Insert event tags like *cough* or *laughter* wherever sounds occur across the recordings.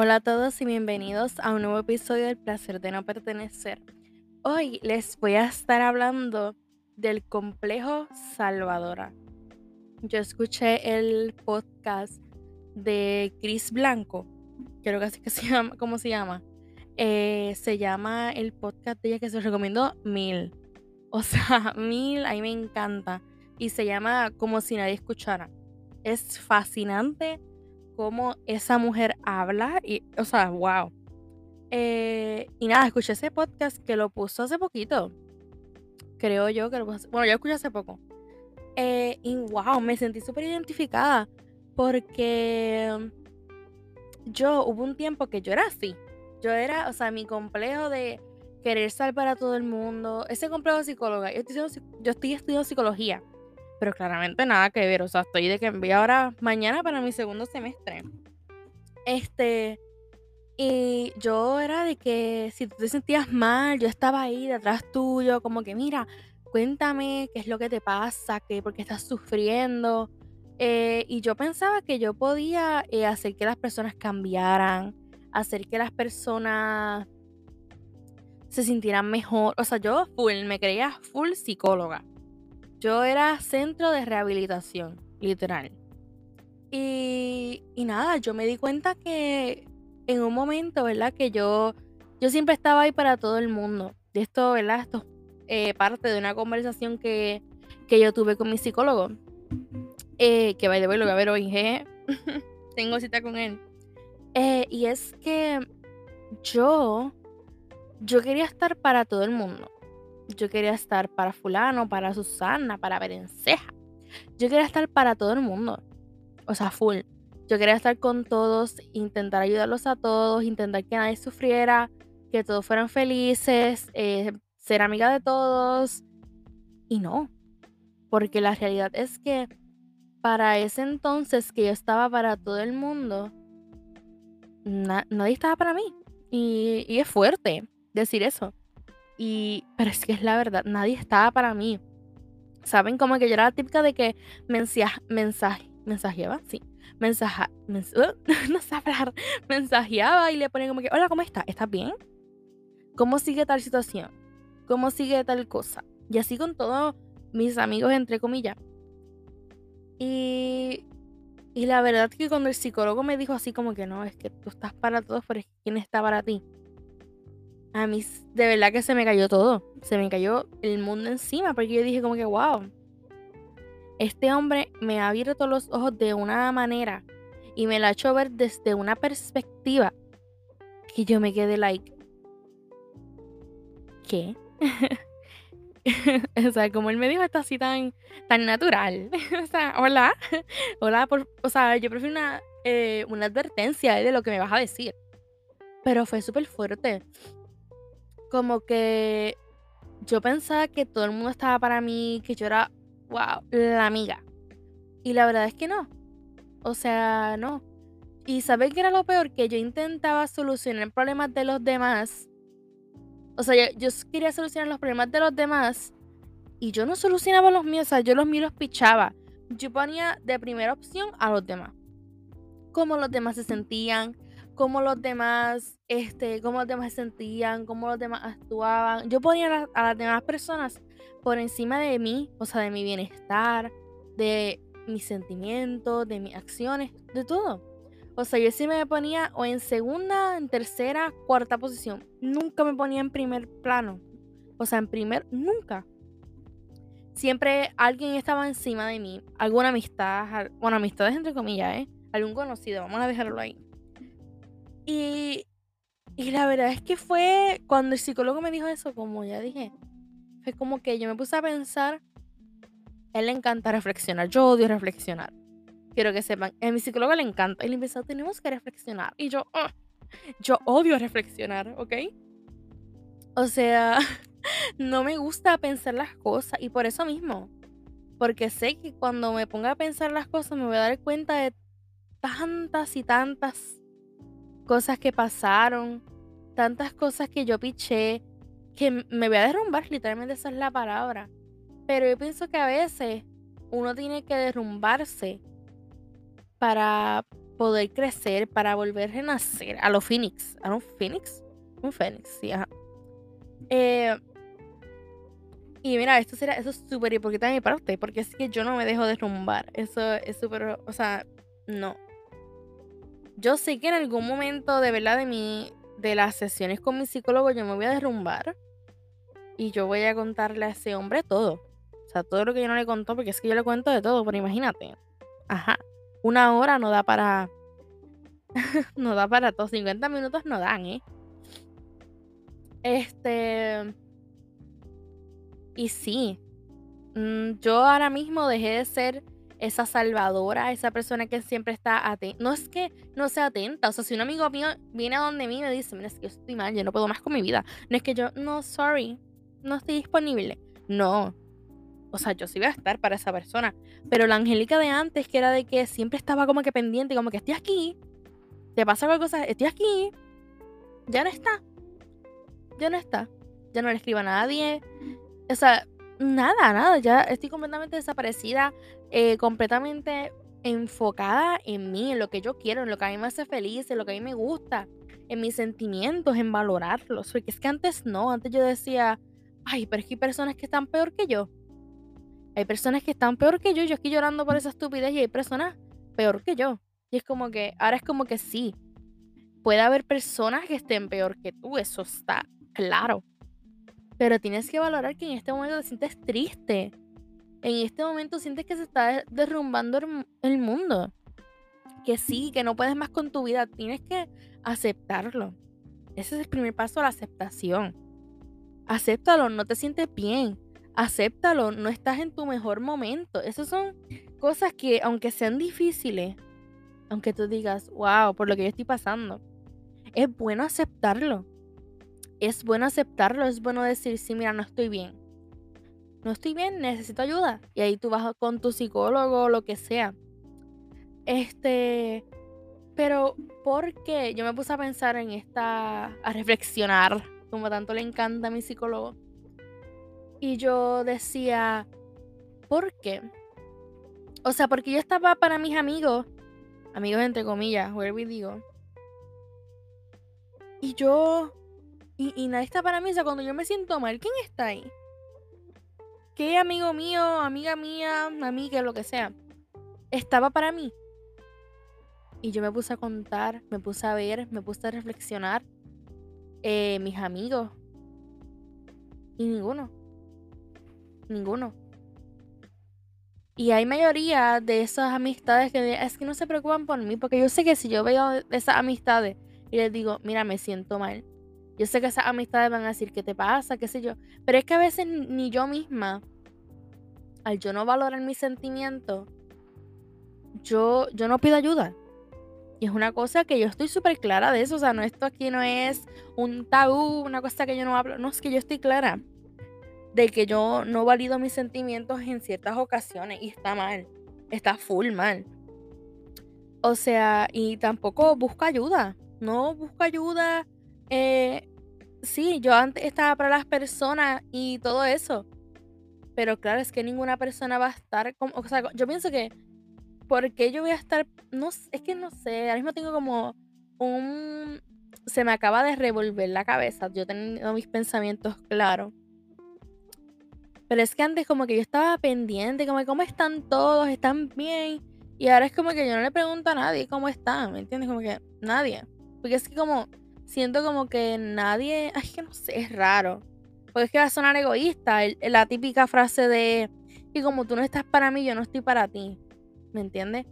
Hola a todos y bienvenidos a un nuevo episodio del placer de no pertenecer. Hoy les voy a estar hablando del complejo Salvadora. Yo escuché el podcast de Chris Blanco, creo que así que se *laughs* llama, ¿cómo se llama? Eh, se llama el podcast de ella que se recomiendo mil. O sea, *laughs* mil, a mí me encanta. Y se llama Como si nadie escuchara. Es fascinante cómo esa mujer habla y, o sea, wow. Eh, y nada, escuché ese podcast que lo puso hace poquito. Creo yo que lo puso. Bueno, yo escuché hace poco. Eh, y wow, me sentí súper identificada. Porque yo hubo un tiempo que yo era así. Yo era, o sea, mi complejo de querer estar para todo el mundo. Ese complejo de psicóloga. Yo estoy estudiando psicología. Pero claramente nada que ver. O sea, estoy de que envío ahora mañana para mi segundo semestre. Este. Y yo era de que si tú te sentías mal, yo estaba ahí detrás tuyo, como que mira, cuéntame qué es lo que te pasa, qué, por qué estás sufriendo. Eh, y yo pensaba que yo podía eh, hacer que las personas cambiaran, hacer que las personas se sintieran mejor. O sea, yo full, me creía full psicóloga. Yo era centro de rehabilitación, literal. Y, y nada, yo me di cuenta que en un momento, ¿verdad? Que yo, yo siempre estaba ahí para todo el mundo. De esto, ¿verdad? Esto es eh, parte de una conversación que, que, yo tuve con mi psicólogo. Eh, que vaya, lo voy a ver hoy. *laughs* Tengo cita con él. Eh, y es que yo, yo quería estar para todo el mundo. Yo quería estar para fulano, para Susana, para Berenceja. Yo quería estar para todo el mundo. O sea, full. Yo quería estar con todos, intentar ayudarlos a todos, intentar que nadie sufriera, que todos fueran felices, eh, ser amiga de todos. Y no. Porque la realidad es que para ese entonces que yo estaba para todo el mundo, nadie estaba para mí. Y, y es fuerte decir eso. Y, pero es que es la verdad, nadie estaba para mí. ¿Saben? Como que yo era la típica de que mensaje, mensaje, mensajeaba, sí. Mensaja, *laughs* no sé hablar. Mensajeaba y le ponía como que, hola, ¿cómo estás? ¿Estás bien? ¿Cómo sigue tal situación? ¿Cómo sigue tal cosa? Y así con todos mis amigos, entre comillas. Y, y la verdad que cuando el psicólogo me dijo así como que no, es que tú estás para todos, pero ¿quién está para ti? A mí de verdad que se me cayó todo. Se me cayó el mundo encima porque yo dije como que, wow, este hombre me ha abierto los ojos de una manera y me lo ha hecho ver desde una perspectiva que yo me quedé like, ¿qué? *laughs* o sea, como él me dijo esto así tan, tan natural. *laughs* o sea, hola, hola, por, o sea, yo prefiero una, eh, una advertencia de lo que me vas a decir. Pero fue súper fuerte como que yo pensaba que todo el mundo estaba para mí, que yo era, wow, la amiga. Y la verdad es que no. O sea, no. Y ¿sabes qué era lo peor? Que yo intentaba solucionar problemas de los demás. O sea, yo, quería solucionar los problemas de los demás. Y yo no solucionaba los míos. O sea, yo los míos los pichaba. Yo ponía de primera opción a los demás. Cómo los demás se sentían, cómo los demás, este, cómo los demás se sentían, cómo los demás actuaban. Yo ponía a, las demás personas por encima de mí, o sea, de mi bienestar, de mis sentimientos, de mis acciones, de todo. O sea, yo sí me ponía o en segunda, en tercera, cuarta posición. Nunca me ponía en primer plano. O sea, en primer, nunca. Siempre alguien estaba encima de mí. Alguna amistad, bueno, amistades entre comillas, ¿eh? Algún conocido, vamos a dejarlo ahí. Y, la verdad es que fue cuando el psicólogo me dijo eso, como ya dije, fue como que yo me puse a pensar, él le encanta reflexionar, yo odio reflexionar. Quiero que sepan, a mi psicólogo le encanta. Y le empezó, tenemos que reflexionar. Y yo, yo odio reflexionar, ¿ok? O sea, *laughs* no me gusta pensar las cosas. Y por eso mismo. Porque sé que cuando me ponga a pensar las cosas me voy a dar cuenta de tantas y tantas cosas que pasaron, tantas cosas que yo piché, que me voy a derrumbar, literalmente esa es la palabra. Pero yo pienso que a veces uno tiene que derrumbarse para poder crecer, para volver a renacer. A los Phoenix. ¿A los Phoenix? Un Phoenix, sí, ajá. Eh, y mira, esto será, eso es súper importante de mi parte, porque es que yo no me dejo derrumbar. Eso es súper, o sea, no. Yo sé que en algún momento de verdad de mi, de las sesiones con mi psicólogo yo me voy a derrumbar y yo voy a contarle a ese hombre todo. O sea, todo lo que yo no le contó, porque es que yo le cuento de todo, pero imagínate. Ajá. Una hora no da para. *laughs* no da para todo. 50 minutos no dan, ¿eh? Este. Y sí. Mm, yo ahora mismo dejé de ser esa salvadora, esa persona que siempre está atenta. No es que no sea atenta. O sea, si un amigo mío viene a donde mí y me dice, mira, es que estoy mal, yo no puedo más con mi vida. No es que yo, no, sorry, no estoy disponible. No. O sea, yo sí voy a estar para esa persona. Pero la Angélica de antes, que era de que siempre estaba como que pendiente, como que estoy aquí. Te pasa cualquier cosa, estoy aquí. Ya no está. Ya no está. Ya no le escribo a nadie. O sea, nada, nada. Ya estoy completamente desaparecida. Eh, completamente enfocada en mí, en lo que yo quiero, en lo que a mí me hace feliz, en lo que a mí me gusta, en mis sentimientos, en valorarlos. Porque es que antes no, antes yo decía, ay, pero es que hay personas que están peor que yo. Hay personas que están peor que yo, yo estoy llorando por esa estupidez y hay personas peor que yo. Y es como que, ahora es como que sí, puede haber personas que estén peor que tú, eso está claro. Pero tienes que valorar que en este momento te sientes triste. En este momento sientes que se está derrumbando el mundo. Que sí, que no puedes más con tu vida. Tienes que aceptarlo. Ese es el primer paso, la aceptación acéptalo, no te sientes bien, acéptalo, no estás en tu mejor momento. Esas son cosas que, aunque sean difíciles, aunque tú digas, wow, por lo que yo estoy pasando, es bueno aceptarlo. Es bueno aceptarlo, es bueno decir, sí, mira, no estoy bien. No estoy bien, necesito ayuda. Y ahí tú vas con tu psicólogo lo que sea. Este, pero ¿por qué? Yo me puse a pensar en esta, a reflexionar como tanto le encanta a mi psicólogo. Y yo decía, ¿por qué? O sea, porque yo estaba para mis amigos, amigos entre comillas, where digo. Y yo, y, nadie está para mí, o sea, cuando yo me siento mal, ¿quién está ahí? ¿Qué amigo mío, amiga mía, amiga, lo que sea? Estaba para mí. Y yo me puse a contar, me puse a ver, me puse a reflexionar. Eh, mis amigos. Y ninguno. Ninguno. Y hay mayoría de esas amistades que es que no se preocupan por mí, porque yo sé que si yo veo esas amistades y les digo, mira, me siento mal, yo sé que esas amistades van a decir, ¿qué te pasa? ¿Qué sé yo? Pero es que a veces ni yo misma, al yo no valorar mis sentimientos, yo, yo no pido ayuda. Y es una cosa que yo estoy súper clara de eso. O sea, no, esto aquí no es un tabú, una cosa que yo no hablo. No, es que yo estoy clara de que yo no valido mis sentimientos en ciertas ocasiones y está mal. Está full mal. O sea, y tampoco busco ayuda. No busco ayuda. Eh, sí, yo antes estaba para las personas y todo eso. Pero claro, es que ninguna persona va a estar como. O sea, yo pienso que ¿por qué yo voy a estar? No, es que no sé, ahora mismo tengo como un... Se me acaba de revolver la cabeza, yo tengo mis pensamientos claros. Pero es que antes como que yo estaba pendiente, como cómo están todos, están bien. Y ahora es como que yo no le pregunto a nadie cómo están, ¿me entiendes? Como que nadie. Porque es que como siento como que nadie, ay, que no sé, es raro. Porque es que va a sonar egoísta, la típica frase de, y como tú no estás para mí, yo no estoy para ti. ¿me entiendes?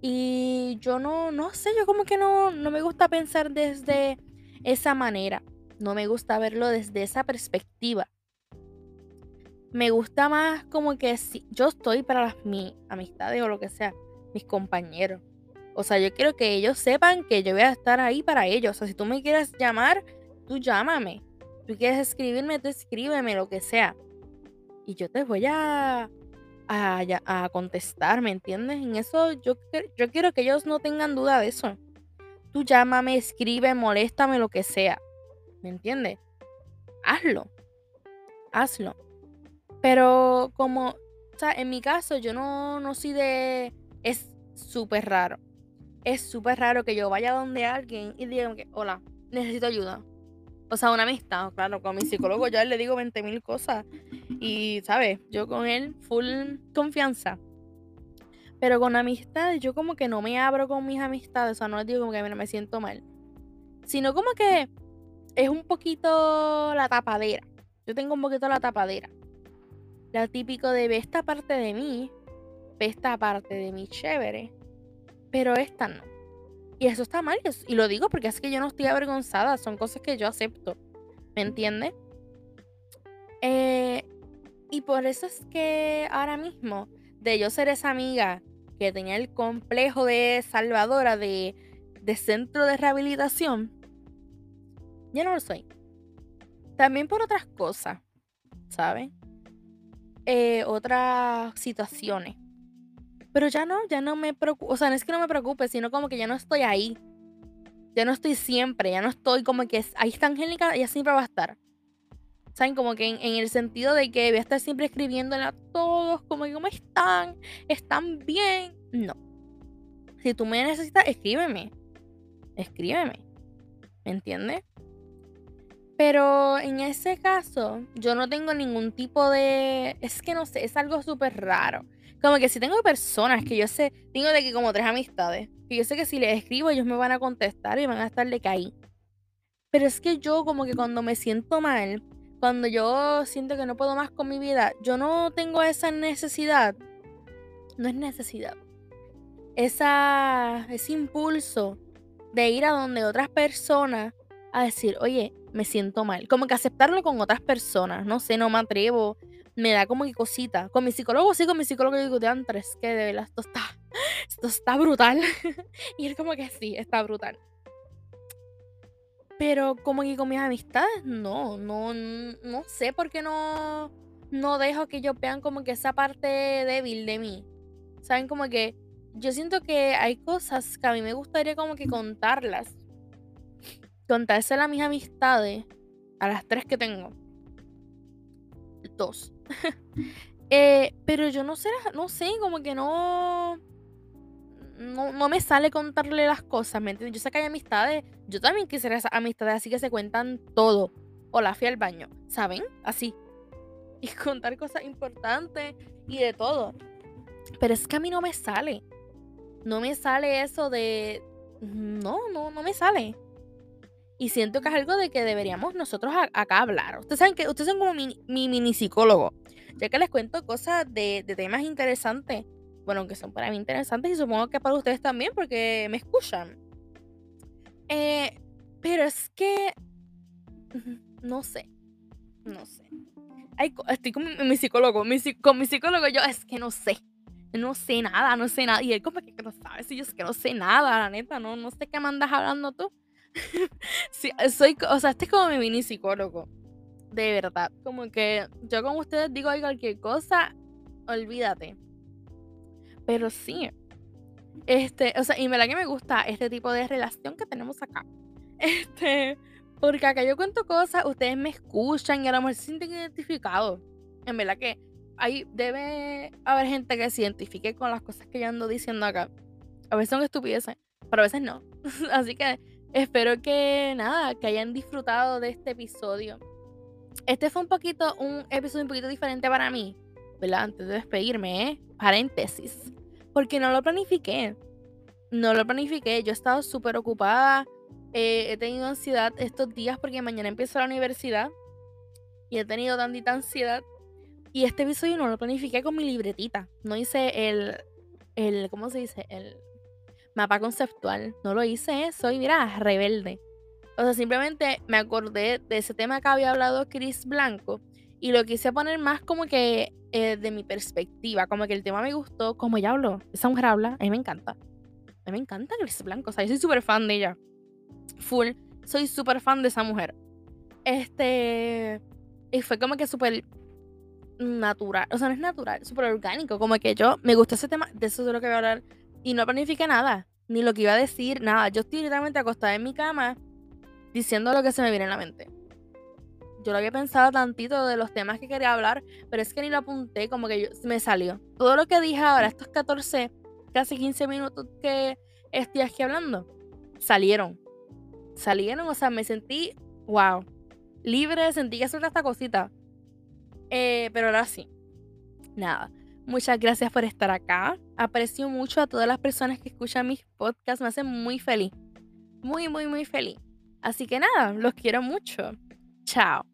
Y yo no, no sé, yo como que no, no me gusta pensar desde esa manera. No me gusta verlo desde esa perspectiva. Me gusta más como que si yo estoy para mis amistades o lo que sea, mis compañeros. O sea, yo quiero que ellos sepan que yo voy a estar ahí para ellos. O sea, si tú me quieres llamar, tú llámame. Tú quieres escribirme, tú escríbeme, lo que sea. Y yo te voy a, a, contestar, ¿me entiendes? En eso yo, yo quiero que ellos no tengan duda de eso. Tú llámame, escribe, moléstame, lo que sea. ¿Me entiendes? Hazlo. Hazlo. Pero como, o sea, en mi caso yo no, no soy de... Es súper raro. Es súper raro que yo vaya donde alguien y diga hola, necesito ayuda. O sea, una amistad, claro, con mi psicólogo ya le digo 20 mil cosas. Y, ¿sabes? Yo con él, full confianza. Pero con amistades, yo como que no me abro con mis amistades. O sea, no les digo como que me siento mal. Sino como que es un poquito la tapadera. Yo tengo un poquito la tapadera. La típico de ve esta parte de mí, ve esta parte de mí chévere, pero esta no. Y eso está mal. Y lo digo porque es que yo no estoy avergonzada. Son cosas que yo acepto. ¿Me entiendes? Eh, y por eso es que ahora mismo, de yo ser esa amiga que tenía el complejo de salvadora de, de centro de rehabilitación, ya no lo soy. También por otras cosas, ¿sabes? Eh, otras situaciones. Pero ya no, ya no me preocupa. O sea, no es que no me preocupe, sino como que ya no estoy ahí. Ya no estoy siempre, ya no estoy como que ahí está Angélica, ella siempre va a estar. ¿Saben? Como que en, el sentido de que voy a estar siempre escribiéndole a todos, como que, ¿cómo están? ¿Están bien? No. Si tú me necesitas, escríbeme. Escríbeme. ¿Me entiendes? Pero en ese caso, yo no tengo ningún tipo de. Es que no sé, es algo súper raro. Como que si tengo personas que yo sé, tengo de que como tres amistades, que yo sé que si les escribo ellos me van a contestar y van a estar de caí. Pero es que yo como que cuando me siento mal, cuando yo siento que no puedo más con mi vida, yo no tengo esa necesidad. No es necesidad. Esa, ese impulso de ir a donde otras personas a decir, oye, me siento mal. Como que aceptarlo con otras personas. No sé, no me atrevo me da como que cosita. Con mi psicólogo, sí, con mi psicólogo digo, de antes, que de verdad esto está, esto está brutal. *laughs* y él como que sí, está brutal. Pero como que con mis amistades, no, no, no sé por qué no, no dejo que ellos vean como que esa parte débil de mí. Saben como que yo siento que hay cosas que a mí me gustaría como que contarlas. Contárselas a mis amistades, a las tres que tengo. Dos. *laughs* Eh, pero yo no sé, no sé, como que no, no, me sale contarle las cosas, ¿me entiendes? Yo sé que hay amistades, yo también quisiera esas amistades así que se cuentan todo. O la fui al baño, ¿saben? Así. *laughs* Y contar cosas importantes y de todo. Pero es que a mí no me sale. No me sale eso de... No, no, no me sale. Y siento que es algo de que deberíamos nosotros acá hablar. Ustedes saben que ustedes son como mi, mini psicólogo. Ya que les cuento cosas de, temas interesantes. Bueno, que son para mí interesantes y supongo que para ustedes también porque me escuchan. Eh, pero es que... No sé. No sé. estoy con mi, psicólogo. con mi psicólogo yo es que no sé. No sé nada, no sé nada. Y él como que no sabe si yo es que no sé nada, la neta. No, no sé qué me andas hablando tú. *laughs* soy, o sea, este es como mi mini psicólogo. De verdad. Como que yo con ustedes digo cualquier cosa, olvídate. Pero sí. Este, o sea, y verdad que me gusta este tipo de relación que tenemos acá. *laughs* Este, porque acá yo cuento cosas, ustedes me escuchan y a lo mejor se sienten identificados. En verdad que hay, debe haber gente que se identifique con las cosas que yo ando diciendo acá. A veces son estupideces, pero a veces no. *laughs* Así que Espero que nada, que hayan disfrutado de este episodio. Este fue un poquito, un episodio un poquito diferente para mí. Antes de despedirme, ¿eh? Paréntesis. Porque no lo planifiqué. No lo planifiqué. Yo he estado súper ocupada. Eh, he tenido ansiedad estos días porque mañana empiezo la universidad. Y he tenido tantita ansiedad. Y este episodio no lo planifiqué con mi libretita. No hice el, el ¿cómo se dice? El mapa conceptual. No lo hice, soy, mira, rebelde. O sea, simplemente me acordé de ese tema que había hablado Chris Blanco y lo quise poner más como que eh, de mi perspectiva, como que el tema me gustó, como ella habló, esa mujer habla, a mí me encanta. A mí me encanta Chris Blanco, o sea, yo soy súper fan de ella. Full, soy súper fan de esa mujer. Este, y fue como que súper natural, o sea, no es natural, súper orgánico, como que yo me gustó ese tema, de eso es de lo que voy a hablar y no planifiqué nada, ni lo que iba a decir, nada. Yo estoy literalmente acostada en mi cama diciendo lo que se me viene en la mente. Yo lo había pensado tantito de los temas que quería hablar, pero es que ni lo apunté, como que me salió. Todo lo que dije ahora, estos 14, casi 15 minutos que, estoy aquí hablando. Salieron. Salieron, o sea, me sentí, wow, libre, sentí que hacer esta cosita. Eh, pero ahora sí. Nada. Muchas gracias por estar acá. Aprecio mucho a todas las personas que escuchan mis podcasts. Me hacen muy feliz. Muy, muy, muy feliz. Así que nada, los quiero mucho. Chao.